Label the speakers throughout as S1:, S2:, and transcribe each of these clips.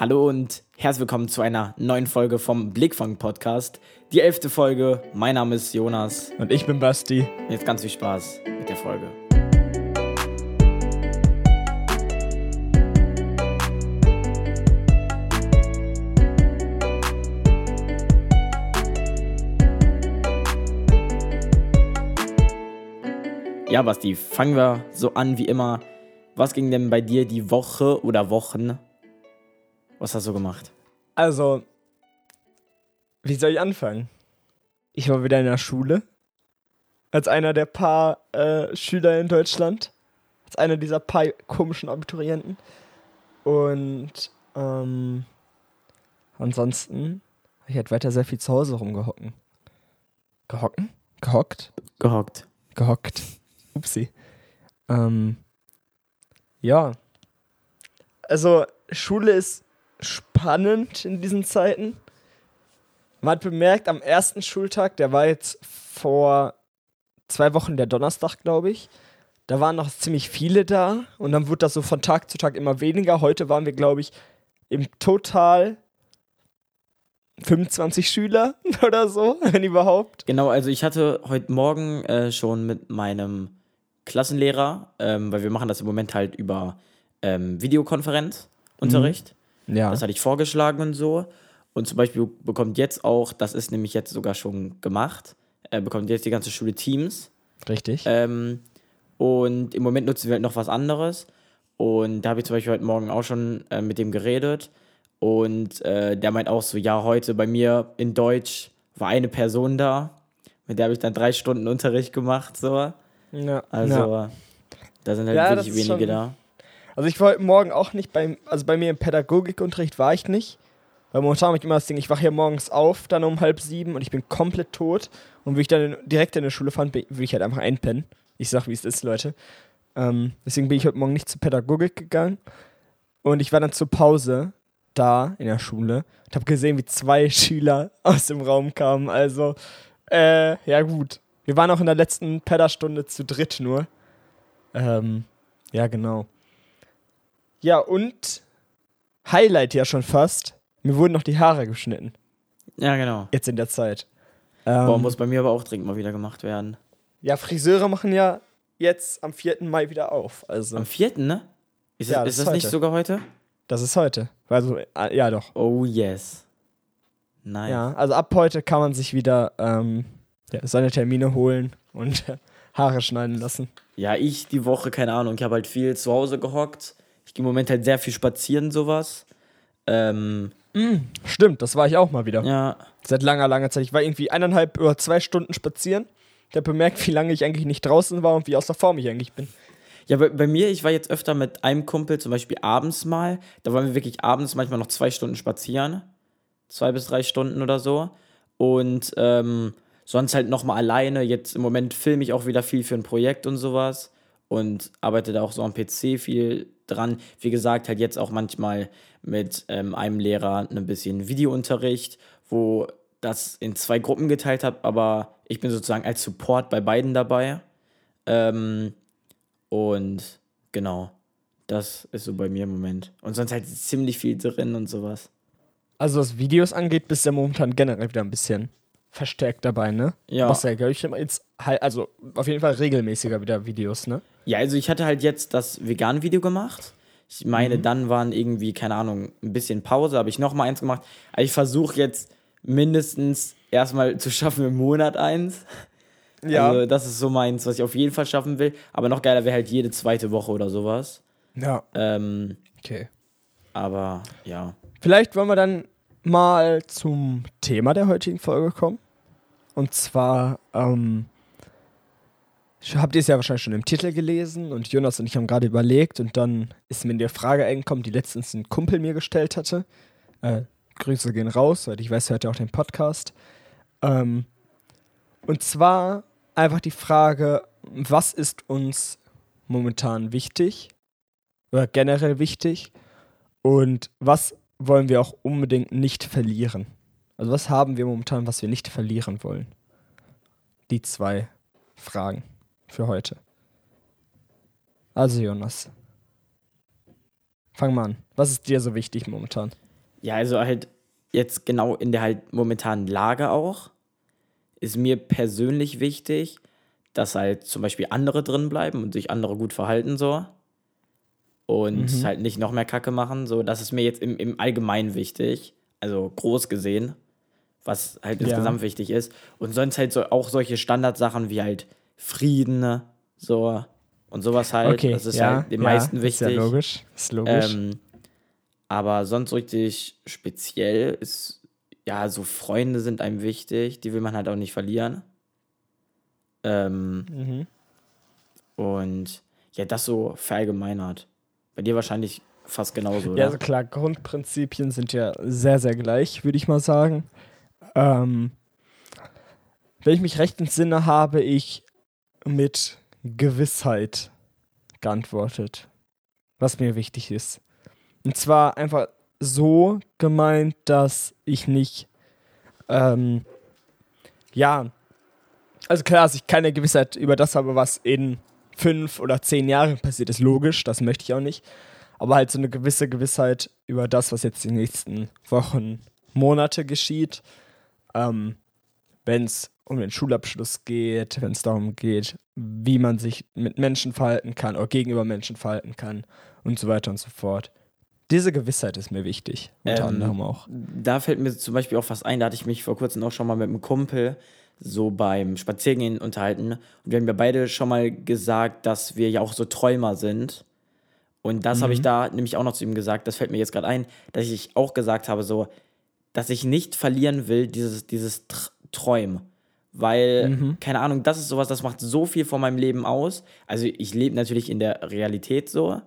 S1: Hallo und herzlich willkommen zu einer neuen Folge vom Blickfang Podcast. Die elfte Folge. Mein Name ist Jonas.
S2: Und ich bin Basti.
S1: Jetzt ganz viel Spaß mit der Folge. Ja, Basti, fangen wir so an wie immer. Was ging denn bei dir die Woche oder Wochen? Was hast du gemacht?
S2: Also, wie soll ich anfangen? Ich war wieder in der Schule. Als einer der paar äh, Schüler in Deutschland. Als einer dieser paar komischen Abiturienten. Und ähm, ansonsten habe ich halt weiter sehr viel zu Hause rumgehocken. Gehocken? Gehockt?
S1: Gehockt.
S2: Gehockt. Upsi. Ähm, ja. Also, Schule ist spannend in diesen Zeiten. Man hat bemerkt, am ersten Schultag, der war jetzt vor zwei Wochen der Donnerstag, glaube ich. Da waren noch ziemlich viele da und dann wurde das so von Tag zu Tag immer weniger. Heute waren wir, glaube ich, im Total 25 Schüler oder so, wenn überhaupt.
S1: Genau, also ich hatte heute Morgen äh, schon mit meinem Klassenlehrer, ähm, weil wir machen das im Moment halt über ähm, Videokonferenzunterricht.
S2: Mhm. Ja.
S1: Das hatte ich vorgeschlagen und so. Und zum Beispiel bekommt jetzt auch, das ist nämlich jetzt sogar schon gemacht, äh, bekommt jetzt die ganze Schule Teams.
S2: Richtig.
S1: Ähm, und im Moment nutzen wir halt noch was anderes. Und da habe ich zum Beispiel heute Morgen auch schon äh, mit dem geredet. Und äh, der meint auch so, ja, heute bei mir in Deutsch war eine Person da. Mit der habe ich dann drei Stunden Unterricht gemacht. So.
S2: ja.
S1: Also
S2: ja.
S1: da sind halt
S2: Ja,
S1: wirklich wenige
S2: schon-
S1: da.
S2: Also ich war heute Morgen auch nicht beim, also bei mir im Pädagogikunterricht war ich nicht. Weil momentan habe ich immer das Ding, ich wache hier morgens auf, dann um halb sieben und ich bin komplett tot. Und wenn ich dann direkt in der Schule fand, würde ich halt einfach einpennen. Ich sag, wie es ist, Leute. Ähm, deswegen bin ich heute Morgen nicht zur Pädagogik gegangen. Und ich war dann zur Pause da in der Schule und habe gesehen, wie zwei Schüler aus dem Raum kamen. Also, äh, ja gut. Wir waren auch in der letzten Päderstunde zu dritt nur. Ähm, ja, genau. Ja, und Highlight ja schon fast. Mir wurden noch die Haare geschnitten.
S1: Ja, genau.
S2: Jetzt in der Zeit. Ähm,
S1: Boah, muss bei mir aber auch dringend mal wieder gemacht werden.
S2: ja, Friseure machen ja jetzt am 4. Mai wieder auf. Also,
S1: Am 4., ne? Ist,
S2: Ja,
S1: das,
S2: das
S1: ist das nicht sogar heute?
S2: das ist heute. Also, äh, ja, doch.
S1: Oh, yes. Nice.
S2: Ja, also ab heute kann man sich wieder ähm, ja, seine Termine holen und Haare schneiden lassen.
S1: Ja, ich die Woche, keine Ahnung, ich habe halt viel zu Hause gehockt. Ich gehe im Moment halt sehr viel spazieren, sowas. Ähm,
S2: Stimmt, das war ich auch mal wieder.
S1: ja,
S2: Seit langer, langer Zeit. Ich war irgendwie eineinhalb oder zwei Stunden spazieren. Ich habe bemerkt, wie lange ich eigentlich nicht draußen war und wie außer Form ich eigentlich bin.
S1: Ja, bei, bei mir, ich war jetzt öfter mit einem Kumpel, zum Beispiel abends mal. Da waren wir wirklich abends manchmal noch zwei Stunden spazieren. Zwei bis drei Stunden oder so. Und ähm, sonst halt nochmal alleine. Jetzt im Moment filme ich auch wieder viel für ein Projekt und sowas. Und arbeite da auch so am PC viel dran. Wie gesagt, halt jetzt auch manchmal mit ähm, einem Lehrer ein bisschen Videounterricht, wo das in zwei Gruppen geteilt habe, aber ich bin sozusagen als Support bei beiden dabei. Ähm, und genau, das ist so bei mir im Moment. Und sonst halt ziemlich viel drin und sowas.
S2: Also was Videos angeht, bist du ja momentan generell wieder ein bisschen verstärkt dabei, ne?
S1: Ja.
S2: Machst ja, glaube ich, immer jetzt halt, also auf jeden Fall regelmäßiger wieder Videos, ne?
S1: Ja, also ich hatte halt jetzt das Vegan-Video gemacht. Ich meine, dann waren irgendwie, keine Ahnung, ein bisschen Pause, habe ich nochmal eins gemacht. Aber ich versuche jetzt mindestens erstmal zu schaffen im Monat eins. Also das ist so meins, was ich auf jeden Fall schaffen will. Aber noch geiler wäre halt jede zweite Woche oder sowas.
S2: ja.
S1: Ähm,
S2: Okay.
S1: aber ja.
S2: Vielleicht wollen wir dann mal zum Thema der heutigen Folge kommen. Und zwar, ähm, habt ihr es ja wahrscheinlich schon im Titel gelesen und Jonas und ich haben gerade überlegt und dann ist mir die Frage eingekommen, die letztens ein Kumpel mir gestellt hatte. Äh, Grüße gehen raus, weil ich weiß, er hört ja auch den Podcast. Ähm, und zwar einfach die Frage, was ist uns momentan wichtig oder generell wichtig und was wollen wir auch unbedingt nicht verlieren? Also was haben wir momentan, was wir nicht verlieren wollen? Die zwei Fragen für heute. Also Jonas, fang mal an. Was ist dir so wichtig momentan?
S1: Ja, also halt jetzt genau in der halt momentanen Lage auch, ist mir persönlich wichtig, dass halt zum Beispiel andere drin bleiben und sich andere gut verhalten so. Und
S2: Mhm.
S1: halt nicht noch mehr Kacke machen. So, das ist mir jetzt im, im Allgemeinen wichtig. Also groß gesehen, was halt
S2: Ja.
S1: insgesamt wichtig ist. Und sonst halt so auch solche Standardsachen wie halt Frieden, ne, so und sowas halt.
S2: Okay,
S1: das ist
S2: ja,
S1: halt den
S2: ja,
S1: meisten
S2: Ist
S1: wichtig.
S2: ja logisch. Ist logisch.
S1: Ähm, aber sonst richtig speziell ist, ja, so Freunde sind einem wichtig, die will man halt auch nicht verlieren. Ähm,
S2: mhm.
S1: und ja, das so verallgemeinert. Bei dir wahrscheinlich fast genauso,
S2: Ja,
S1: oder?
S2: also klar, Grundprinzipien sind ja sehr, sehr gleich, würde ich mal sagen. Ähm, wenn ich mich recht entsinne, habe ich mit Gewissheit geantwortet, was mir wichtig ist. Und zwar einfach so gemeint, dass ich nicht, ähm, ja, also klar, dass ich keine Gewissheit über das habe, was in fünf oder zehn Jahren passiert, ist logisch, das möchte ich auch nicht aber halt so eine gewisse Gewissheit über das, was jetzt die nächsten Wochen, Monate geschieht. Ähm, wenn es um den Schulabschluss geht, wenn es darum geht, wie man sich mit Menschen verhalten kann oder gegenüber Menschen verhalten kann und so weiter und so fort. Diese Gewissheit ist mir wichtig, unter
S1: Ähm,
S2: anderem auch.
S1: Da fällt mir zum Beispiel auch was ein, da hatte ich mich vor kurzem auch schon mal mit einem Kumpel so beim Spaziergehen unterhalten. Und wir haben ja beide schon mal gesagt, dass wir ja auch so Träumer sind. Und das habe ich da nämlich auch noch zu ihm gesagt, das fällt mir jetzt gerade ein, dass ich auch gesagt habe, so, dass ich nicht verlieren will, dieses, dieses Tr Träumen. Weil, keine Ahnung, das ist sowas, das macht so viel von meinem Leben aus. Also ich lebe natürlich in der Realität so,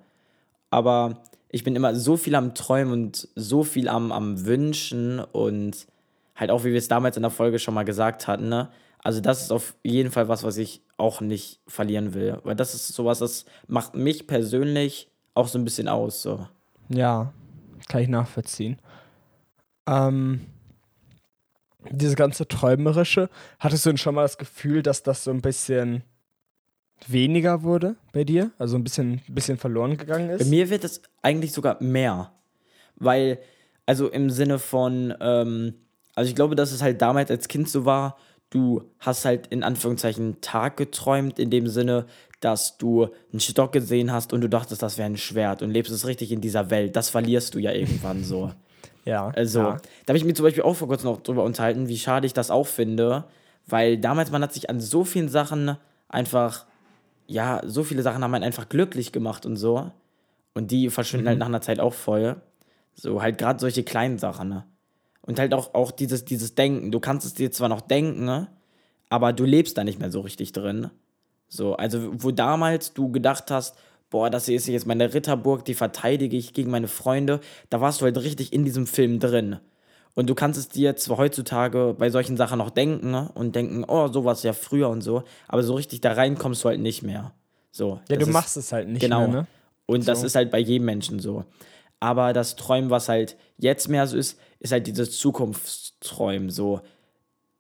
S1: aber ich bin immer so viel am Träumen und so viel am, am Wünschen und halt auch, wie wir es damals in der Folge schon mal gesagt hatten, ne? Also das ist auf jeden Fall was, was ich auch nicht verlieren will. Weil das ist sowas, das macht mich persönlich auch so ein bisschen aus. So.
S2: Ja, kann ich nachvollziehen. Ähm, diese ganze Träumerische, hattest du denn schon mal das Gefühl, dass das so ein bisschen weniger wurde bei dir? Also ein bisschen, bisschen verloren gegangen
S1: Bei
S2: ist?
S1: mir wird es eigentlich sogar mehr. Weil, also im Sinne von, ähm, also ich glaube, dass es halt damals als Kind so war, du hast halt in Anführungszeichen Tag geträumt, in dem Sinne, dass du einen Stock gesehen hast und du dachtest, das wäre ein Schwert und lebst es richtig in dieser Welt. Das verlierst du ja irgendwann so.
S2: Ja.
S1: Also,
S2: ja.
S1: da habe ich mich zum Beispiel auch vor kurzem noch drüber unterhalten, wie schade ich das auch finde, weil damals man hat sich an so vielen Sachen einfach, ja, so viele Sachen haben einen einfach glücklich gemacht und so. Und die verschwinden halt nach einer Zeit auch voll. So, halt gerade solche kleinen Sachen, ne? Und halt auch, auch dieses, dieses Denken. Du kannst es dir zwar noch denken, ne? aber du lebst da nicht mehr so richtig drin. So, also wo damals du gedacht hast, boah, das hier ist jetzt meine Ritterburg, die verteidige ich gegen meine Freunde, da warst du halt richtig in diesem Film drin. Und du kannst es dir zwar heutzutage bei solchen Sachen noch denken ne? und denken, oh, sowas ja früher und so, aber so richtig da rein kommst du halt nicht mehr. So,
S2: ja,
S1: das
S2: du
S1: ist-
S2: machst es halt nicht
S1: genau.
S2: mehr, ne?
S1: Und das
S2: So.
S1: ist halt bei jedem Menschen so. Aber das Träumen, was halt jetzt mehr so ist, ist halt dieses Zukunftsträumen. So,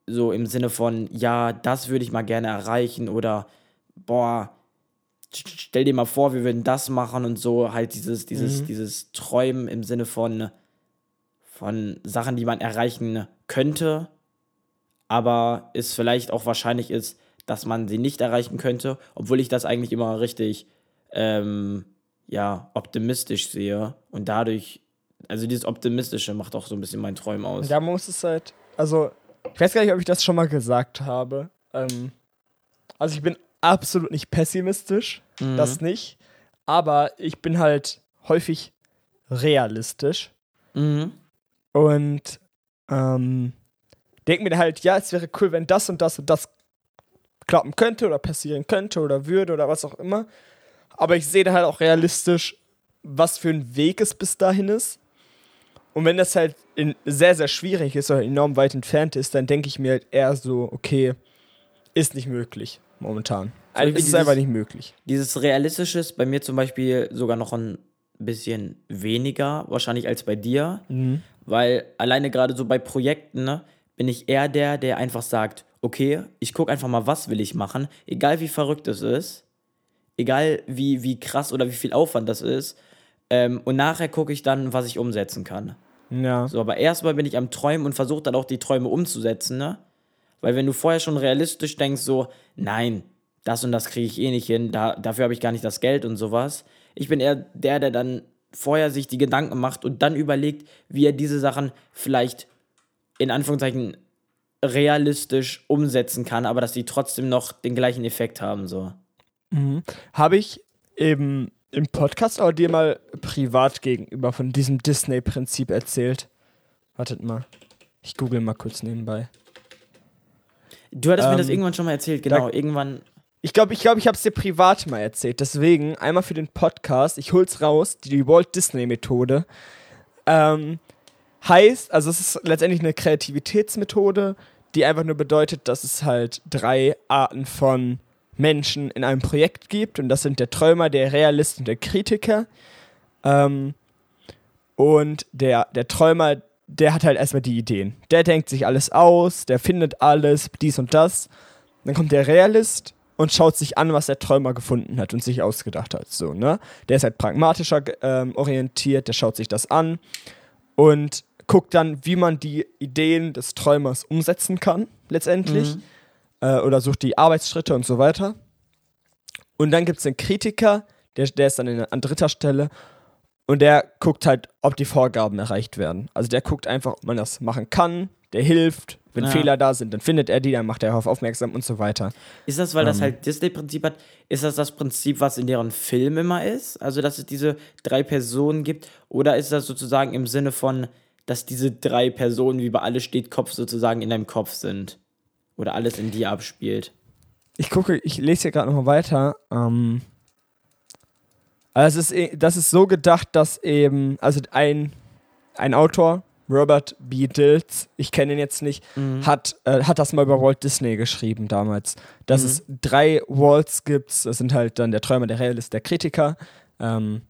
S1: so im Sinne von, ja, das würde ich mal gerne erreichen oder, boah, stell dir mal vor, wir würden das machen und so. Halt dieses, dieses,
S2: Mhm.
S1: dieses Träumen im Sinne von, von Sachen, die man erreichen könnte, aber es vielleicht auch wahrscheinlich ist, dass man sie nicht erreichen könnte, obwohl ich das eigentlich immer richtig ähm, ja, optimistisch sehe. Und dadurch, also dieses Optimistische macht auch so ein bisschen mein Träumen aus.
S2: Da muss es halt, also, ich weiß gar nicht, ob ich das schon mal gesagt habe. Ähm, also ich bin absolut nicht pessimistisch,
S1: Mhm.
S2: das nicht. Aber ich bin halt häufig realistisch
S1: Mhm.
S2: und ähm, denke mir halt, ja, es wäre cool, wenn das und das und das klappen könnte oder passieren könnte oder würde oder was auch immer. Aber ich sehe da halt auch realistisch, was für ein Weg es bis dahin ist. Und wenn das halt in, sehr, sehr schwierig ist oder enorm weit entfernt ist, dann denke ich mir halt eher so, okay, ist nicht möglich momentan. Also, es ist
S1: dieses-
S2: einfach nicht möglich.
S1: Dieses Realistische ist bei mir zum Beispiel sogar noch ein bisschen weniger, wahrscheinlich als bei dir. Weil alleine gerade so bei Projekten ne, bin ich eher der, der einfach sagt, okay, ich gucke einfach mal, was will ich machen, egal wie verrückt es ist, egal wie, wie krass oder wie viel Aufwand das ist. Ähm, und nachher gucke ich dann, was ich umsetzen kann.
S2: Ja.
S1: So, aber erstmal bin ich am Träumen und versuche dann auch die Träume umzusetzen, ne? Weil wenn du vorher schon realistisch denkst, so, nein, das und das kriege ich eh nicht hin, da, dafür habe ich gar nicht das Geld und sowas. Ich bin eher der, der dann vorher sich die Gedanken macht und dann überlegt, wie er diese Sachen vielleicht in Anführungszeichen realistisch umsetzen kann, aber dass die trotzdem noch den gleichen Effekt haben, so.
S2: Mhm. Habe ich eben im Podcast aber dir mal privat gegenüber von diesem Disney-Prinzip erzählt? Wartet mal. Ich google mal kurz nebenbei.
S1: Du hattest mir das
S2: Ähm,
S1: irgendwann schon mal erzählt, genau.
S2: da-
S1: irgendwann.
S2: Ich glaube, ich, glaub, ich habe es dir privat mal erzählt. Deswegen einmal für den Podcast, ich hol's raus, die Walt Disney Methode. Ähm, heißt, also es ist letztendlich eine Kreativitätsmethode, die einfach nur bedeutet, dass es halt drei Arten von Menschen in einem Projekt gibt. Und das sind der Träumer, der Realist und der Kritiker. Ähm, und der, der Träumer, der hat halt erstmal die Ideen. Der denkt sich alles aus, der findet alles, dies und das. Dann kommt der Realist und schaut sich an, was der Träumer gefunden hat und sich ausgedacht hat. So, ne? Der ist halt pragmatischer ähm, orientiert, der schaut sich das an und guckt dann, wie man die Ideen des Träumers umsetzen kann, letztendlich.
S1: Mhm.
S2: Äh, oder sucht die Arbeitsschritte und so weiter. Und dann gibt es den Kritiker, der, der ist dann in, an dritter Stelle und der guckt halt, ob die Vorgaben erreicht werden. Also der guckt einfach, ob man das machen kann, der hilft. Wenn
S1: Ja.
S2: Fehler da sind, dann findet er die, dann macht er darauf aufmerksam und so weiter.
S1: Ist das, weil das
S2: Ähm.
S1: halt Disney-Prinzip hat, ist das das Prinzip, was in deren Film immer ist? Also, dass es diese drei Personen gibt? Oder ist das sozusagen im Sinne von, dass diese drei Personen, wie bei alle steht Kopf, sozusagen in deinem Kopf sind? Oder alles in dir abspielt?
S2: Ich gucke, ich lese hier gerade nochmal weiter. Ähm, also es ist, eh- das ist so gedacht, dass eben, also ein, ein Autor, Robert B. Dills, ich kenne ihn jetzt nicht, hat, äh, hat das mal über Walt Disney geschrieben damals. Dass
S1: Mhm.
S2: es drei Walts gibt, das sind halt dann der Träumer, der Realist, der Kritiker. Ähm,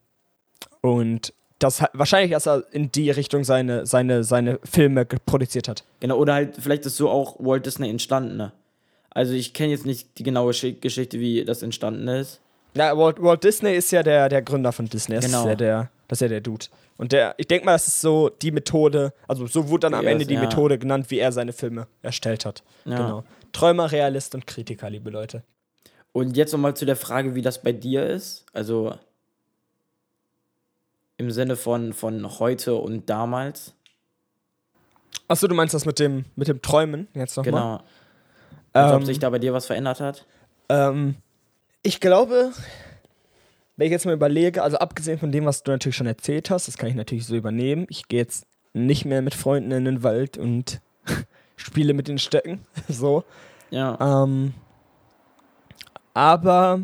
S2: und das hat, wahrscheinlich, dass er in die Richtung seine, seine, seine Filme produziert hat.
S1: Genau, oder halt, vielleicht ist so auch Walt Disney entstanden, ne? Also, ich kenne jetzt nicht die genaue Schi- Geschichte, wie das entstanden ist.
S2: Ja, Walt, Walt Disney ist ja der, der Gründer von Disney. Das,
S1: Genau.
S2: ist ja der, das ist ja der Dude. Und der, ich denke mal, das ist so die Methode, also so wurde dann am Ende die
S1: ja.
S2: Methode genannt, wie er seine Filme erstellt hat.
S1: Ja.
S2: Genau. Träumer, Realist und Kritiker, liebe Leute.
S1: Und jetzt nochmal zu der Frage, wie das bei dir ist. Also im Sinne von, von heute und damals.
S2: Achso, du meinst das mit dem, mit dem Träumen jetzt nochmal?
S1: Genau. Ob
S2: Ähm,
S1: sich da bei dir was verändert hat.
S2: Ähm, ich glaube, wenn ich jetzt mal überlege, also abgesehen von dem, was du natürlich schon erzählt hast, das kann ich natürlich so übernehmen. Ich gehe jetzt nicht mehr mit Freunden in den Wald und spiele mit den Stöcken. so.
S1: Ja.
S2: Ähm, aber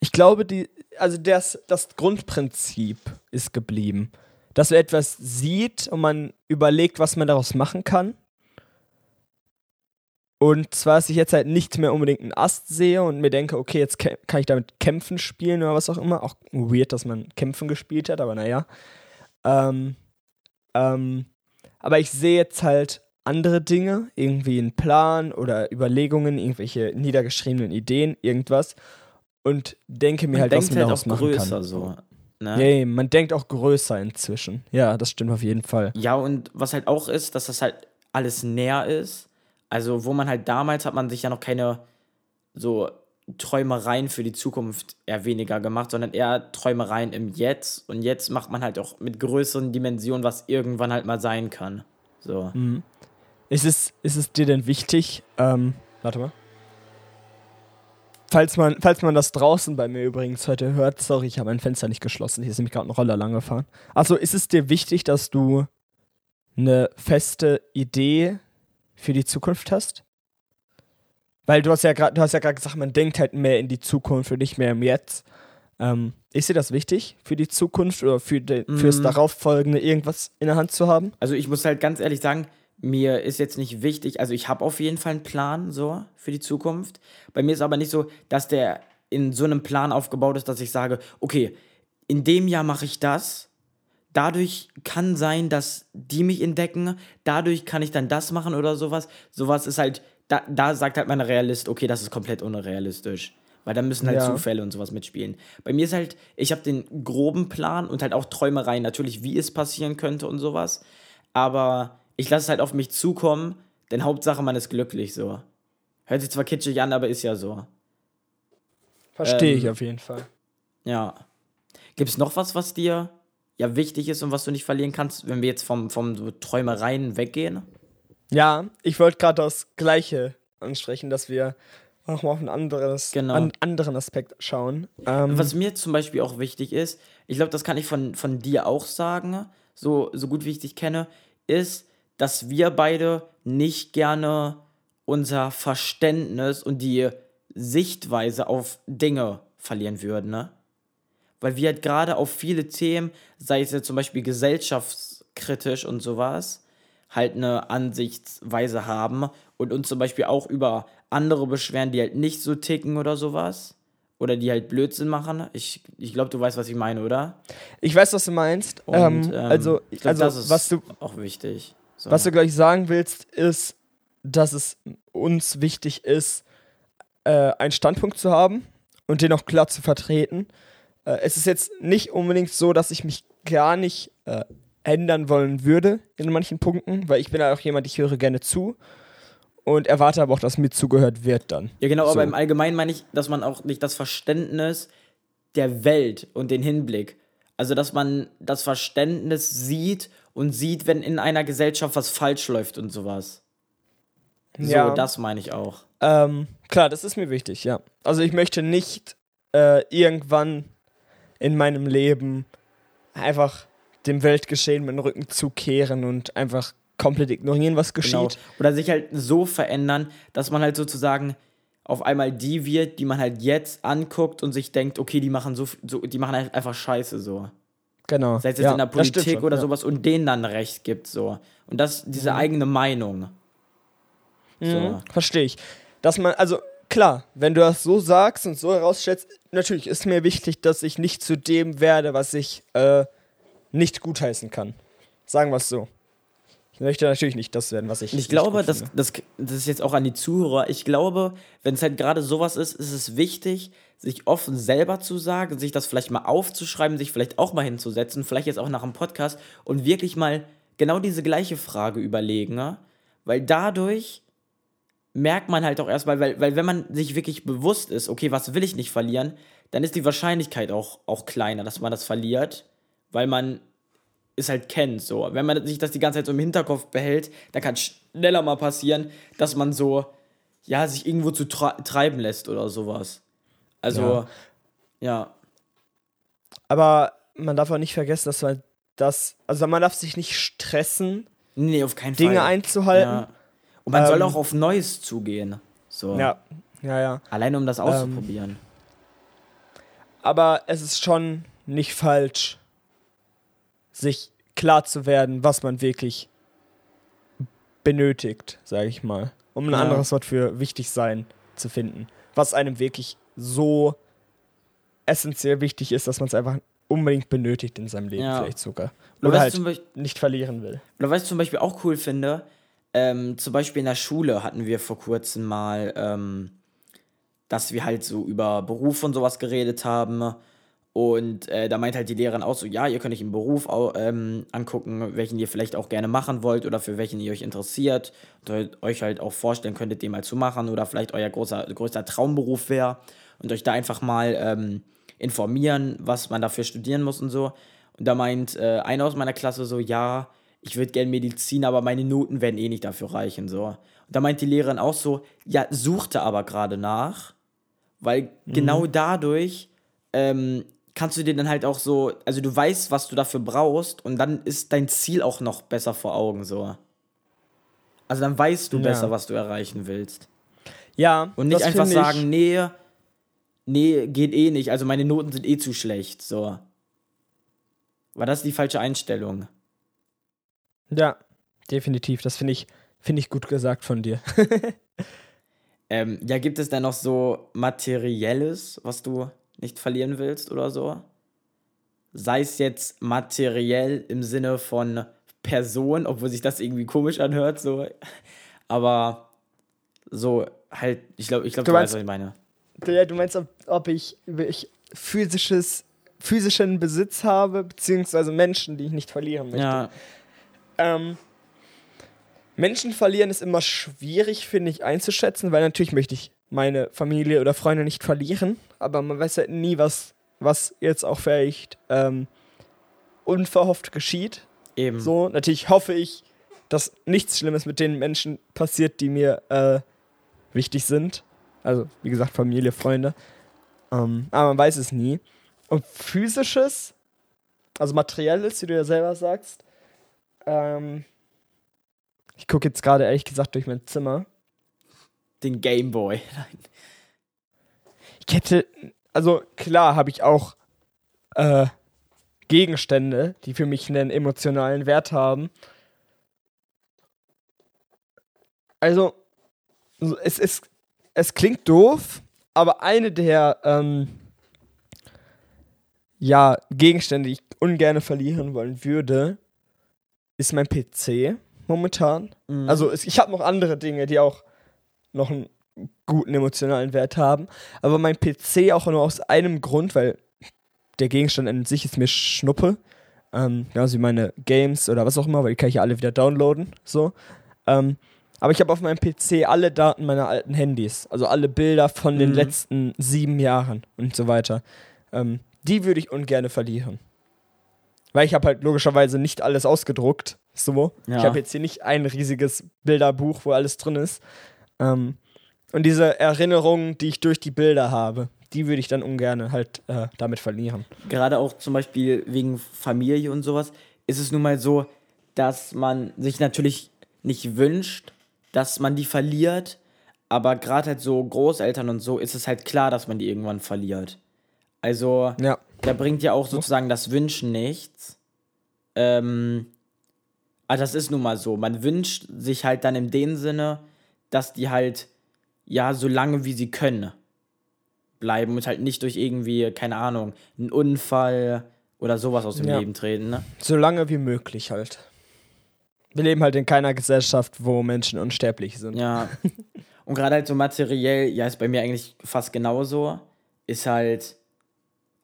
S2: ich glaube, die, also das, das Grundprinzip ist geblieben. Dass man etwas sieht und man überlegt, was man daraus machen kann. Und zwar, dass ich jetzt halt nicht mehr unbedingt einen Ast sehe und mir denke, okay, jetzt kann ich damit Kämpfen spielen oder was auch immer. Auch weird, dass man Kämpfen gespielt hat, aber naja. Ähm, ähm, aber ich sehe jetzt halt andere Dinge, irgendwie einen Plan oder Überlegungen, irgendwelche niedergeschriebenen Ideen, irgendwas und denke mir
S1: Man
S2: halt, was
S1: denkt
S2: man
S1: halt
S2: daraus
S1: auch
S2: machen
S1: größer
S2: kann.
S1: so. Ne?
S2: ja, man denkt auch größer inzwischen. Ja, das stimmt auf jeden Fall.
S1: Ja, und was halt auch ist, dass das halt alles näher ist. Also, wo man halt damals hat man sich ja noch keine so Träumereien für die Zukunft eher weniger gemacht, sondern eher Träumereien im Jetzt. Und jetzt macht man halt auch mit größeren Dimensionen, was irgendwann halt mal sein kann. So.
S2: Mhm. Ist es, ist es dir denn wichtig, ähm, warte mal. Falls man, falls man das draußen bei mir übrigens heute hört, sorry, ich habe mein Fenster nicht geschlossen, hier ist nämlich gerade ein Roller lang gefahren. Also ist es dir wichtig, dass du eine feste Idee für die Zukunft hast? Weil du hast ja gerade, du hast ja gerade gesagt, man denkt halt mehr in die Zukunft und nicht mehr im Jetzt. Ähm, ist dir das wichtig für die Zukunft oder für fürs
S1: Mm.
S2: darauffolgende irgendwas in der Hand zu haben?
S1: Also ich muss halt ganz ehrlich sagen, mir ist jetzt nicht wichtig, also ich habe auf jeden Fall einen Plan so für die Zukunft. Bei mir ist aber nicht so, dass der in so einem Plan aufgebaut ist, dass ich sage, okay, in dem Jahr mache ich das. Dadurch kann sein, dass die mich entdecken. Dadurch kann ich dann das machen oder sowas. Sowas ist halt, da, da sagt halt mein Realist, okay, das ist komplett unrealistisch. Weil da müssen halt
S2: Ja.
S1: Zufälle und sowas mitspielen. Bei mir ist halt, ich habe den groben Plan und halt auch Träumereien, natürlich, wie es passieren könnte und sowas. Aber ich lasse es halt auf mich zukommen, denn Hauptsache, man ist glücklich so. Hört sich zwar kitschig an, aber ist ja so.
S2: Verstehe
S1: Ähm,
S2: ich auf jeden Fall.
S1: Ja. Gibt es noch was, was dir ja wichtig ist und was du nicht verlieren kannst, wenn wir jetzt vom, vom so Träumereien weggehen?
S2: Ja, ich wollte gerade das Gleiche ansprechen, dass wir nochmal auf ein anderes,
S1: Genau.
S2: einen anderen Aspekt schauen. Ähm,
S1: Was mir zum Beispiel auch wichtig ist, ich glaube, das kann ich von, von dir auch sagen, so, so gut wie ich dich kenne, ist, dass wir beide nicht gerne unser Verständnis und die Sichtweise auf Dinge verlieren würden, ne? Weil wir halt gerade auf viele Themen, sei es jetzt zum Beispiel gesellschaftskritisch und sowas, halt eine Ansichtsweise haben und uns zum Beispiel auch über andere beschweren, die halt nicht so ticken oder sowas. Oder die halt Blödsinn machen. Ich, ich glaube, du weißt, was ich meine, oder?
S2: ich weiß, was du meinst.
S1: Und,
S2: ähm,
S1: ähm,
S2: also,
S1: ich glaub,
S2: also
S1: das ist
S2: was du,
S1: auch wichtig. So.
S2: was du gleich sagen willst, ist, dass es uns wichtig ist, äh, einen Standpunkt zu haben und den auch klar zu vertreten. Äh, es ist jetzt nicht unbedingt so, dass ich mich gar nicht äh, ändern wollen würde in manchen Punkten, weil ich bin ja auch jemand, ich höre gerne zu und erwarte aber auch, dass mir zugehört wird dann.
S1: Ja, genau,
S2: So.
S1: aber im Allgemeinen meine ich, dass man auch nicht das Verständnis der Welt und den Hinblick, also dass man das Verständnis sieht und sieht, wenn in einer Gesellschaft was falsch läuft und sowas. So,
S2: Ja.
S1: das meine ich auch.
S2: Ähm, klar, das ist mir wichtig, ja. Also ich möchte nicht äh, irgendwann in meinem Leben einfach dem Weltgeschehen meinen Rücken zukehren und einfach komplett ignorieren, was
S1: Genau.
S2: geschieht.
S1: Oder sich halt so verändern, dass man halt sozusagen auf einmal die wird, die man halt jetzt anguckt und sich denkt, okay, die machen so, so die machen halt einfach Scheiße so.
S2: Genau.
S1: Sei es jetzt
S2: ja,
S1: in der Politik
S2: schon,
S1: oder
S2: ja.
S1: sowas und denen dann Recht gibt so. Und das, diese
S2: Mhm.
S1: eigene Meinung. So.
S2: Mhm, Verstehe ich. Dass man, also klar, wenn du das so sagst und so herausstellst, natürlich ist mir wichtig, dass ich nicht zu dem werde, was ich äh, nicht gutheißen kann. Sagen wir es so. Ich möchte natürlich nicht das werden, was ich.
S1: Ich
S2: nicht
S1: glaube, das, das, das ist jetzt auch an die Zuhörer. Ich glaube, wenn es halt gerade sowas ist, ist es wichtig, sich offen selber zu sagen, sich das vielleicht mal aufzuschreiben, sich vielleicht auch mal hinzusetzen, vielleicht jetzt auch nach dem Podcast und wirklich mal genau diese gleiche Frage überlegen. Ne? Weil dadurch merkt man halt auch erstmal, weil, weil wenn man sich wirklich bewusst ist, okay, was will ich nicht verlieren, dann ist die Wahrscheinlichkeit auch, auch kleiner, dass man das verliert, weil man es halt kennt. So. Wenn man sich das die ganze Zeit so im Hinterkopf behält, dann kann schneller mal passieren, dass man so, ja, sich irgendwo zu treiben lässt oder sowas. Also, ja.
S2: Aber man darf auch nicht vergessen, dass man das, also man darf sich nicht stressen,
S1: Nee, auf keinen
S2: Dinge
S1: Fall.
S2: einzuhalten.
S1: Ja. Und man soll
S2: Ähm,
S1: auch auf Neues zugehen. So.
S2: Ja, ja, ja.
S1: Alleine um das auszuprobieren.
S2: Aber es ist schon nicht falsch, sich klar zu werden, was man wirklich benötigt, sage ich mal. Um ein
S1: Ja.
S2: anderes Wort für wichtig sein zu finden. Was einem wirklich so essentiell wichtig ist, dass man es einfach unbedingt benötigt in seinem Leben,
S1: Ja.
S2: vielleicht sogar.
S1: Oder,
S2: Oder halt
S1: Beispiel,
S2: nicht verlieren will.
S1: Oder was ich zum Beispiel auch cool finde, ähm, zum Beispiel in der Schule hatten wir vor kurzem mal, ähm, dass wir halt so über Beruf und sowas geredet haben. Und äh, da meint halt die Lehrerin auch so, ja, ihr könnt euch einen Beruf au- ähm, angucken, welchen ihr vielleicht auch gerne machen wollt oder für welchen ihr euch interessiert und euch halt auch vorstellen könntet, den mal zu machen oder vielleicht euer großer, größter Traumberuf wäre und euch da einfach mal ähm, informieren, was man dafür studieren muss und so. Und da meint äh, einer aus meiner Klasse so, ja, ich würde gerne Medizin, aber meine Noten werden eh nicht dafür reichen. So. Und da meint die Lehrerin auch so, ja, suchte aber gerade nach, weil genau dadurch ähm, kannst du dir dann halt auch so, also du weißt, was du dafür brauchst und dann ist dein Ziel auch noch besser vor Augen so. Also dann weißt du
S2: Ja.
S1: besser, was du erreichen willst.
S2: Ja,
S1: Und nicht einfach sagen, nee, nee, geht eh nicht, also meine Noten sind eh zu schlecht, so. War das die falsche Einstellung?
S2: Ja, definitiv. Das finde ich, finde ich gut gesagt von dir.
S1: Ähm, ja, gibt es denn noch so Materielles, was du nicht verlieren willst oder so? Sei es jetzt materiell im Sinne von Person, obwohl sich das irgendwie komisch anhört, so. Aber so halt, ich glaube, ich glaube,
S2: Du
S1: du,
S2: meinst-
S1: weißt, was ich meine.
S2: Ja, du meinst, ob, ob ich, ich physisches, physischen Besitz habe, beziehungsweise Menschen, die ich nicht verlieren möchte.
S1: Ja,
S2: Ähm, Menschen verlieren ist immer schwierig, finde ich, einzuschätzen, weil natürlich möchte ich meine Familie oder Freunde nicht verlieren, aber man weiß halt nie, was, was jetzt auch vielleicht ähm, unverhofft geschieht.
S1: eben.
S2: So, natürlich hoffe ich, dass nichts Schlimmes mit den Menschen passiert, die mir äh, wichtig sind. Also, wie gesagt, Familie, Freunde. Ähm, aber man weiß es nie. Und physisches, also materielles, wie du ja selber sagst, ähm, ich gucke jetzt gerade ehrlich gesagt durch mein Zimmer.
S1: Den Gameboy.
S2: Ich hätte, also klar habe ich auch äh, Gegenstände, die für mich einen emotionalen Wert haben. Also, so, es, es, es klingt doof, aber eine der ähm, ja, Gegenstände, die ich ungern verlieren wollen würde, ist mein PC momentan.
S1: Mhm.
S2: Also es, ich habe noch andere Dinge, die auch noch einen guten emotionalen Wert haben. Aber mein PC auch nur aus einem Grund, weil der Gegenstand an sich ist mir Schnuppe. Ähm, genauso wie meine Games oder was auch immer, weil die kann ich ja alle wieder downloaden. So. Ähm, aber ich habe auf meinem PC alle Daten meiner alten Handys. Also alle Bilder von den
S1: Mhm.
S2: letzten sieben Jahren und so weiter. Ähm, die würde ich ungern verlieren. Weil ich habe halt logischerweise nicht alles ausgedruckt. So.
S1: Ja.
S2: Ich habe jetzt hier nicht ein riesiges Bilderbuch, wo alles drin ist. Ähm, und diese Erinnerungen, die ich durch die Bilder habe, die würde ich dann ungern halt äh, damit verlieren.
S1: gerade auch zum Beispiel wegen Familie und sowas, ist es nun mal so, dass man sich natürlich nicht wünscht, dass man die verliert, aber gerade halt so Großeltern und so ist es halt klar, dass man die irgendwann verliert. Also
S2: Ja.
S1: Da bringt ja auch sozusagen das Wünschen nichts. Ähm, aber das ist nun mal so. Man wünscht sich halt dann in dem Sinne, dass die halt, ja, so lange wie sie können bleiben und halt nicht durch irgendwie, keine Ahnung, einen Unfall oder sowas aus dem
S2: Ja.
S1: Leben treten, ne?
S2: So lange wie möglich halt. Wir leben halt in keiner Gesellschaft, wo Menschen unsterblich sind.
S1: Ja. Und gerade halt so materiell, ja, ist bei mir eigentlich fast genauso. Ist halt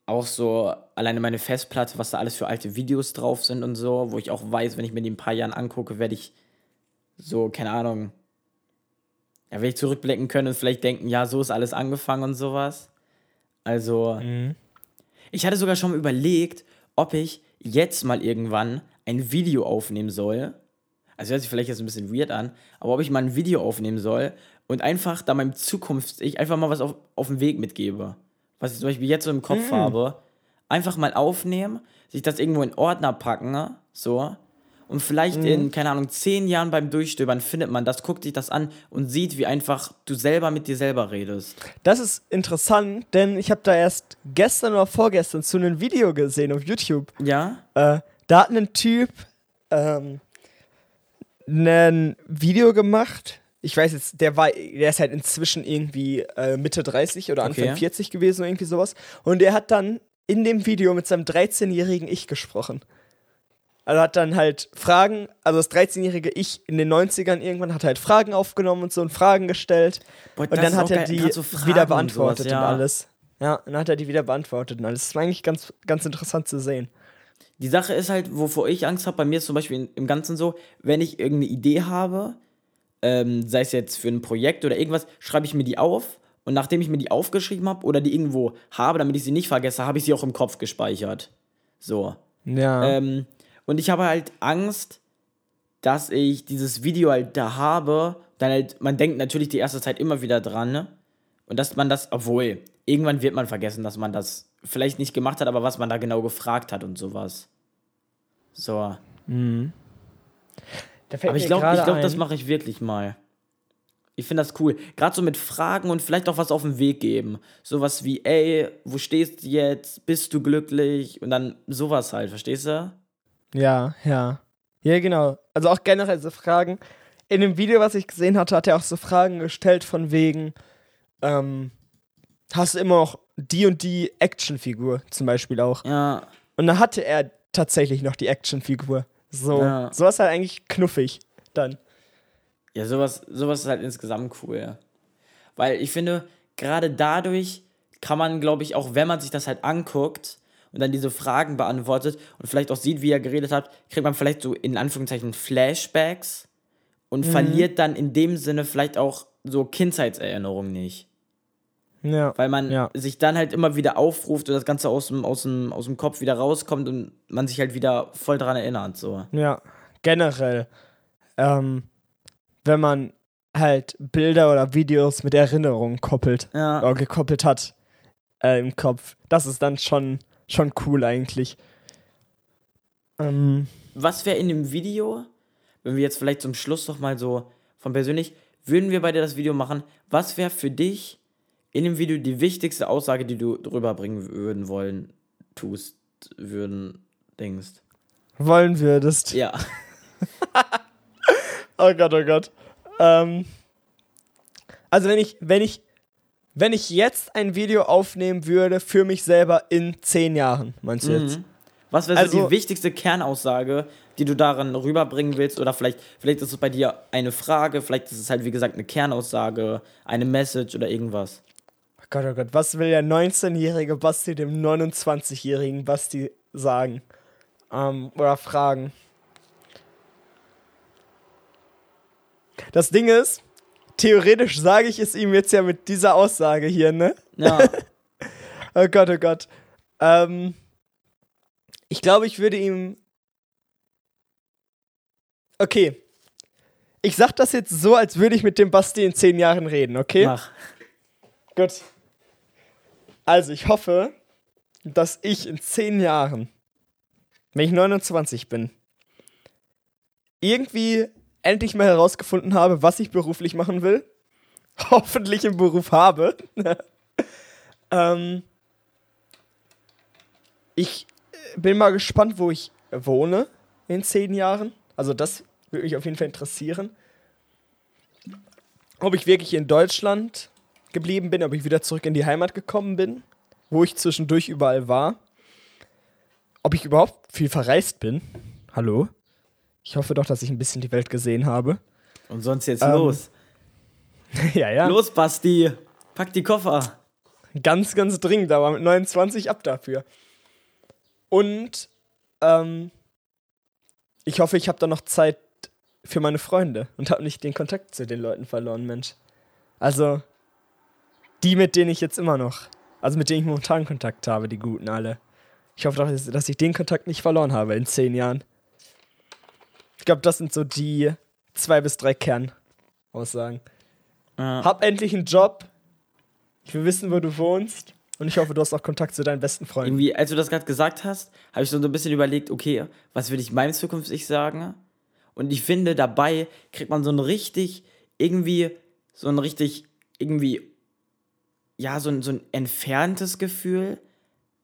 S1: auch so alleine meine Festplatte, was da alles für alte Videos drauf sind und so, wo ich auch weiß, wenn ich mir die in ein paar Jahren angucke, werde ich so, keine Ahnung, ja, werde ich zurückblicken können und vielleicht denken, ja, so ist alles angefangen und sowas. Also,
S2: Mhm.
S1: ich hatte sogar schon mal überlegt, ob ich jetzt mal irgendwann ein Video aufnehmen soll. Also hört sich vielleicht jetzt ein bisschen weird an, aber ob ich mal ein Video aufnehmen soll und einfach da meinem Zukunfts-Ich einfach mal was auf, auf den Weg mitgebe. Was ich zum Beispiel jetzt so im Kopf habe. Einfach mal aufnehmen, sich das irgendwo in Ordner packen, ne? so. Und vielleicht in, keine Ahnung, zehn Jahren beim Durchstöbern findet man das, guckt sich das an und sieht, wie einfach du selber mit dir selber redest.
S2: Das ist interessant, denn ich habe da erst gestern oder vorgestern zu einem Video gesehen auf YouTube.
S1: Ja?
S2: Äh, da hat ein Typ ähm, ein Video gemacht. Ich weiß jetzt, der war, der ist halt inzwischen irgendwie äh, Mitte 30 oder Anfang
S1: Okay.
S2: 40 gewesen oder irgendwie sowas. Und der hat dann in dem Video mit seinem 13-jährigen Ich gesprochen. Also hat dann halt Fragen, also das 13-jährige Ich in den 90ern irgendwann hat halt Fragen aufgenommen und so und Fragen gestellt.
S1: Boah,
S2: Und dann hat er die
S1: so
S2: wieder
S1: und
S2: beantwortet
S1: sowas, ja.
S2: und alles. Ja, und dann hat er die wieder beantwortet und alles. Das war eigentlich ganz, ganz interessant zu sehen.
S1: Die Sache ist halt, wovor ich Angst habe, bei mir ist zum Beispiel im Ganzen so, wenn ich irgendeine Idee habe, ähm, sei es jetzt für ein Projekt oder irgendwas, schreibe ich mir die auf und nachdem ich mir die aufgeschrieben habe oder die irgendwo habe, damit ich sie nicht vergesse, habe ich sie auch im Kopf gespeichert. So.
S2: Ja.
S1: Ähm, und ich habe halt Angst, dass ich dieses Video halt da habe, dann halt, man denkt natürlich die erste Zeit immer wieder dran, ne? Und dass man das, obwohl, irgendwann wird man vergessen, dass man das vielleicht nicht gemacht hat, aber was man da genau gefragt hat und sowas. So.
S2: Fällt
S1: Aber ich glaube, glaub, das mache ich wirklich mal. Ich finde das cool. Gerade so mit Fragen und vielleicht auch was auf den Weg geben. Sowas wie, ey, wo stehst du jetzt? Bist du glücklich? Und dann sowas halt, verstehst du?
S2: Ja, ja. Ja, genau. Also auch generell so Fragen. In dem Video, was ich gesehen hatte, hat er auch so Fragen gestellt von wegen, ähm, hast du immer noch die und die Actionfigur zum Beispiel auch.
S1: Ja.
S2: Und da hatte er tatsächlich noch die Actionfigur. So,
S1: Ja.
S2: sowas halt eigentlich knuffig dann.
S1: Ja, sowas, sowas ist halt insgesamt cool. Weil ich finde, gerade dadurch kann man, glaube ich, auch wenn man sich das halt anguckt und dann diese Fragen beantwortet und vielleicht auch sieht, wie er geredet hat, kriegt man vielleicht so in Anführungszeichen Flashbacks und mhm. verliert dann in dem Sinne vielleicht auch so Kindheitserinnerungen nicht. Ja. Weil man ja. sich dann halt immer wieder aufruft und das Ganze aus dem, aus, dem, aus dem Kopf wieder rauskommt und man sich halt wieder voll daran erinnert. So.
S2: Ja, generell. Ähm, wenn man halt Bilder oder Videos mit Erinnerungen koppelt ja. oder gekoppelt hat äh, im Kopf. Das ist dann schon, schon cool eigentlich.
S1: Ähm. Was wäre in dem Video, wenn wir jetzt vielleicht zum Schluss noch mal so von persönlich, würden wir bei dir das Video machen, was wäre für dich in dem Video die wichtigste Aussage, die du drüber bringen würden wollen, tust, würden, denkst?
S2: Wollen würdest?
S1: Ja.
S2: oh Gott, oh Gott. Ähm, also wenn ich, wenn ich, wenn ich jetzt ein Video aufnehmen würde für mich selber in zehn Jahren, meinst du mhm. jetzt?
S1: Was wäre also, so die wichtigste Kernaussage, die du daran rüberbringen willst? Oder vielleicht, vielleicht ist es bei dir eine Frage, vielleicht ist es halt, wie gesagt, eine Kernaussage, eine Message oder irgendwas.
S2: Gott, oh Gott, was will der 19-jährige Basti dem 29-jährigen Basti sagen? Ähm, oder fragen? Das Ding ist, theoretisch sage ich es ihm jetzt ja mit dieser Aussage hier, ne? Ja. oh Gott, oh Gott. Ähm, ich glaube, ich würde ihm. Okay. Ich sag das jetzt so, als würde ich mit dem Basti in zehn Jahren reden, okay? Mach. Gut. Also, ich hoffe, dass ich in zehn Jahren, wenn ich 29 bin, irgendwie endlich mal herausgefunden habe, was ich beruflich machen will. Hoffentlich im Beruf habe. ähm, ich bin mal gespannt, wo ich wohne in zehn Jahren. Also das würde mich auf jeden Fall interessieren. Ob ich wirklich in Deutschland geblieben bin, ob ich wieder zurück in die Heimat gekommen bin, wo ich zwischendurch überall war. Ob ich überhaupt viel verreist bin. Hallo? Ich hoffe doch, dass ich ein bisschen die Welt gesehen habe.
S1: Und sonst jetzt ähm, los.
S2: ja, ja.
S1: Los, Basti. Pack die Koffer.
S2: Ganz, ganz dringend, aber mit 29 ab dafür. Und ähm, ich hoffe, ich habe da noch Zeit für meine Freunde und habe nicht den Kontakt zu den Leuten verloren, Mensch. Also, die, mit denen ich jetzt immer noch, also mit denen ich momentan Kontakt habe, die guten alle. Ich hoffe doch, dass ich den Kontakt nicht verloren habe in zehn Jahren. Ich glaube, das sind so die zwei bis drei Kernaussagen. Ja. Hab endlich einen Job. Ich will wissen, wo du wohnst. Und ich hoffe, du hast auch Kontakt zu deinen besten Freunden.
S1: Irgendwie, als du das gerade gesagt hast, habe ich so ein bisschen überlegt, okay, was will ich meinem zukünftig sagen? Und ich finde, dabei kriegt man so ein richtig, irgendwie, so ein richtig, irgendwie, ja, so ein, so ein entferntes Gefühl,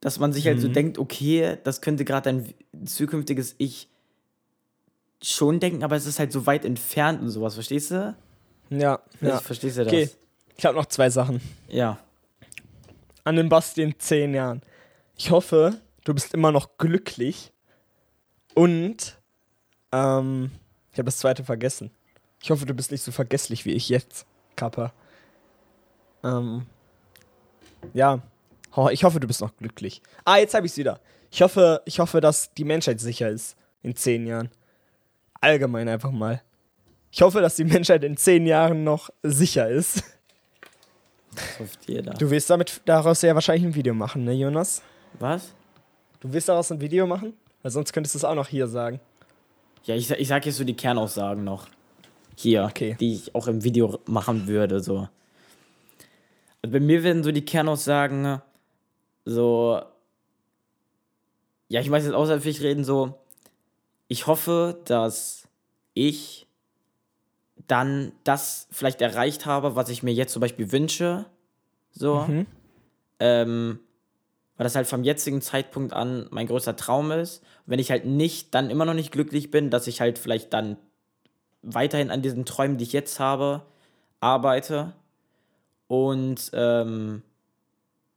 S1: dass man sich halt mhm. so denkt, okay, das könnte gerade dein zukünftiges Ich schon denken, aber es ist halt so weit entfernt und sowas, verstehst du?
S2: Ja. ja.
S1: Ich verstehst du das?
S2: Okay, ich habe noch zwei Sachen.
S1: Ja.
S2: An den Basti in zehn Jahren. Ich hoffe, du bist immer noch glücklich und ähm, ich habe das zweite vergessen. Ich hoffe, du bist nicht so vergesslich wie ich jetzt, Kappa. Ähm, ja, ich hoffe, du bist noch glücklich. Ah, jetzt habe ich es wieder. Ich hoffe, ich hoffe, dass die Menschheit sicher ist in zehn Jahren allgemein einfach mal. Ich hoffe, dass die Menschheit in zehn Jahren noch sicher ist.
S1: Das hofft jeder.
S2: Du willst damit daraus ja wahrscheinlich ein Video machen, ne, Jonas?
S1: Was?
S2: Du willst daraus ein Video machen? Weil sonst könntest du es auch noch hier sagen.
S1: Ja, ich, ich sag jetzt so die Kernaussagen noch. Hier, okay. die ich auch im Video machen würde, so. Und bei mir werden so die Kernaussagen so. Ja, ich weiß jetzt außer ich reden, so ich hoffe, dass ich dann das vielleicht erreicht habe, was ich mir jetzt zum Beispiel wünsche. So. Mhm. Ähm, weil das halt vom jetzigen Zeitpunkt an mein größter Traum ist. Und wenn ich halt nicht, dann immer noch nicht glücklich bin, dass ich halt vielleicht dann weiterhin an diesen Träumen, die ich jetzt habe, arbeite. Und ähm,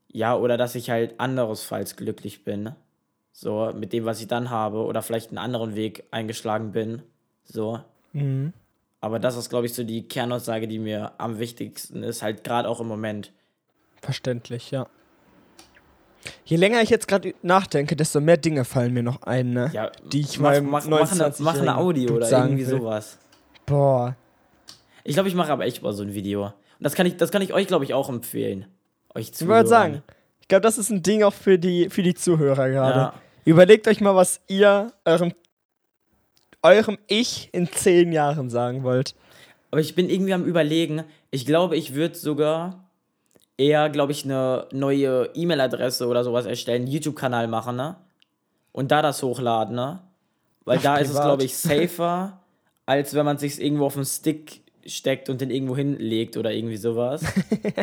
S1: ja, oder dass ich halt anderesfalls glücklich bin. So, mit dem, was ich dann habe, oder vielleicht einen anderen Weg eingeschlagen bin. So. Mhm. Aber das ist, glaube ich, so die Kernaussage, die mir am wichtigsten ist, halt gerade auch im Moment.
S2: Verständlich, ja. Je länger ich jetzt gerade nachdenke, desto mehr Dinge fallen mir noch ein, ne?
S1: Ja,
S2: Die ich
S1: mach,
S2: meinem
S1: mach, mach, eine, mach eine
S2: 29-jährigen
S1: Audio oder irgendwie
S2: will.
S1: sowas.
S2: Boah.
S1: Ich glaube, ich mache aber echt mal so ein Video. Das kann ich, das kann ich euch, glaube ich, auch empfehlen. Euch zu
S2: Ich wollte sagen, ich glaube, das ist ein Ding auch für die, für die Zuhörer gerade.
S1: Ja.
S2: Überlegt euch mal, was ihr eurem, eurem Ich in zehn Jahren sagen wollt.
S1: Aber ich bin irgendwie am überlegen, ich glaube, ich würde sogar eher, glaube ich, eine neue E-Mail-Adresse oder sowas erstellen, YouTube-Kanal machen, ne? Und da das hochladen, ne? Weil
S2: Ach,
S1: da ist es,
S2: privat.
S1: glaube ich, safer, als wenn man sich irgendwo auf den Stick steckt und den irgendwo hinlegt oder irgendwie sowas.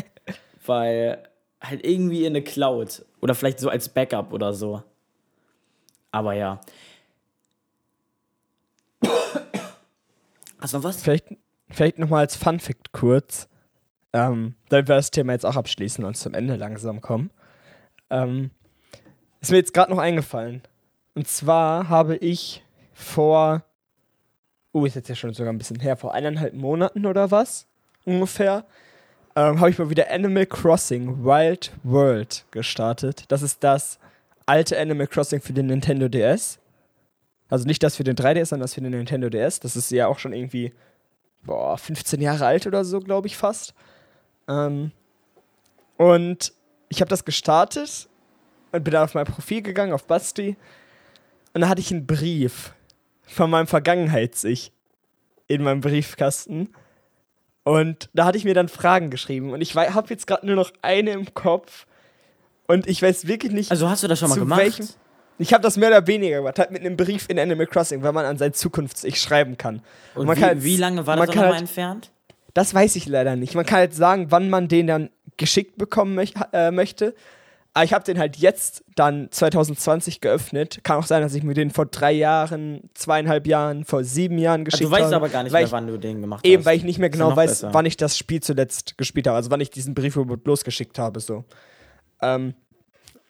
S1: Weil halt irgendwie in eine Cloud oder vielleicht so als Backup oder so. Aber ja. Hast du noch was?
S2: Vielleicht, vielleicht nochmal als Funfact kurz, ähm, damit wir das Thema jetzt auch abschließen und zum Ende langsam kommen. Ähm, ist mir jetzt gerade noch eingefallen. Und zwar habe ich vor, oh, ist jetzt ja schon sogar ein bisschen her, vor eineinhalb Monaten oder was ungefähr, ähm, habe ich mal wieder Animal Crossing Wild World gestartet. Das ist das alte Animal Crossing für den Nintendo DS. Also nicht das für den 3DS, sondern das für den Nintendo DS. Das ist ja auch schon irgendwie boah, 15 Jahre alt oder so, glaube ich fast. Ähm, und ich habe das gestartet und bin dann auf mein Profil gegangen, auf Basti. Und da hatte ich einen Brief von meinem Vergangenheits-Ich in meinem Briefkasten. Und da hatte ich mir dann Fragen geschrieben. Und ich habe jetzt gerade nur noch eine im Kopf. Und ich weiß wirklich nicht,
S1: Also hast du das schon mal gemacht?
S2: welchem- ich habe das mehr oder weniger gemacht, halt mit einem Brief in Animal Crossing, weil man an sein Zukunfts-Ich schreiben kann.
S1: Und
S2: man
S1: wie,
S2: kann halt-
S1: wie lange war
S2: man
S1: das nochmal
S2: halt-
S1: entfernt?
S2: Das weiß ich leider nicht. Man kann halt sagen, wann man den dann geschickt bekommen möch äh, möchte. Aber ich habe den halt jetzt dann 2020 geöffnet. Kann auch sein, dass ich mir den vor drei Jahren, zweieinhalb Jahren, vor sieben Jahren
S1: Ah,
S2: geschickt
S1: du weißt
S2: habe.
S1: aber gar nicht mehr,
S2: ich,
S1: wann du den gemacht
S2: Eben,
S1: hast.
S2: weil ich nicht mehr genau weiß,
S1: besser.
S2: wann ich das Spiel zuletzt gespielt habe. Also wann ich diesen Brief überhaupt losgeschickt habe. So. Ähm,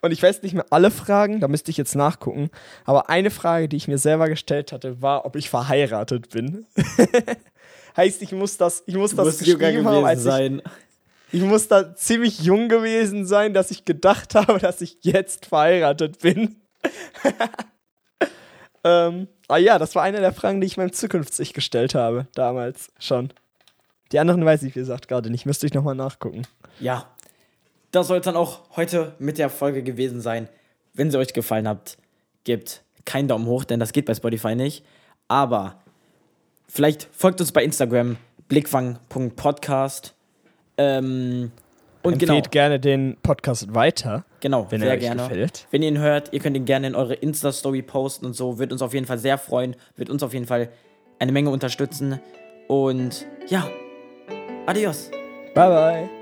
S2: und ich weiß nicht mehr alle Fragen, da müsste ich jetzt nachgucken. Aber eine Frage, die ich mir selber gestellt hatte, war, ob ich verheiratet bin. heißt, ich muss das, ich muss
S1: Du
S2: das geschrieben haben, als ich,
S1: sein.
S2: Ich muss da ziemlich jung gewesen sein, dass ich gedacht habe, dass ich jetzt verheiratet bin. ähm, ah ja, das war eine der Fragen, die ich meinem Zukunfts-Ich gestellt habe, damals schon. Die anderen weiß ich, wie gesagt, gerade nicht. Müsste ich nochmal nachgucken.
S1: Ja, das soll es dann auch heute mit der Folge gewesen sein. Wenn sie euch gefallen hat, gebt keinen Daumen hoch, denn das geht bei Spotify nicht. Aber vielleicht folgt uns bei Instagram, blickfang.podcast. Ähm, und
S2: Empfehlt
S1: genau,
S2: gerne den Podcast weiter,
S1: genau,
S2: wenn
S1: sehr
S2: er euch
S1: gerne.
S2: gefällt.
S1: Wenn ihr ihn hört, ihr könnt ihn gerne in eure Insta-Story posten und so. Wird uns auf jeden Fall sehr freuen. Wird uns auf jeden Fall eine Menge unterstützen. Und ja, adios.
S2: Bye, bye.